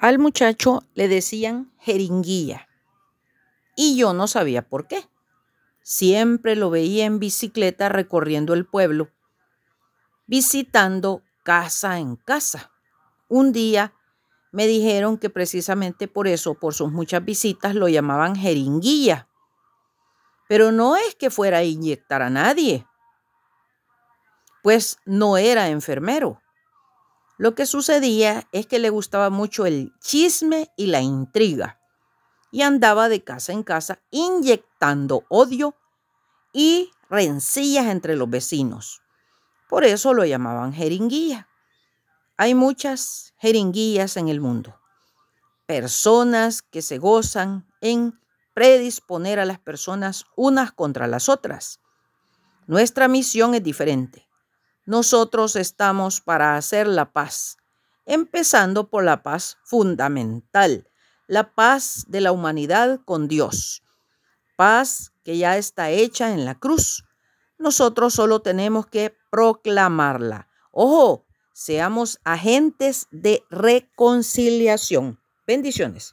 Al muchacho le decían jeringuilla y yo no sabía por qué. Siempre lo veía en bicicleta recorriendo el pueblo, visitando casa en casa. Un día me dijeron que precisamente por eso, por sus muchas visitas, lo llamaban jeringuilla. Pero no es que fuera a inyectar a nadie, pues no era enfermero. Lo que sucedía es que le gustaba mucho el chisme y la intriga y andaba de casa en casa inyectando odio y rencillas entre los vecinos. Por eso lo llamaban jeringuilla. Hay muchas jeringuillas en el mundo. Personas que se gozan en predisponer a las personas unas contra las otras. Nuestra misión es diferente. Nosotros estamos para hacer la paz, empezando por la paz fundamental, la paz de la humanidad con Dios. Paz que ya está hecha en la cruz. Nosotros solo tenemos que proclamarla. Ojo, seamos agentes de reconciliación. Bendiciones.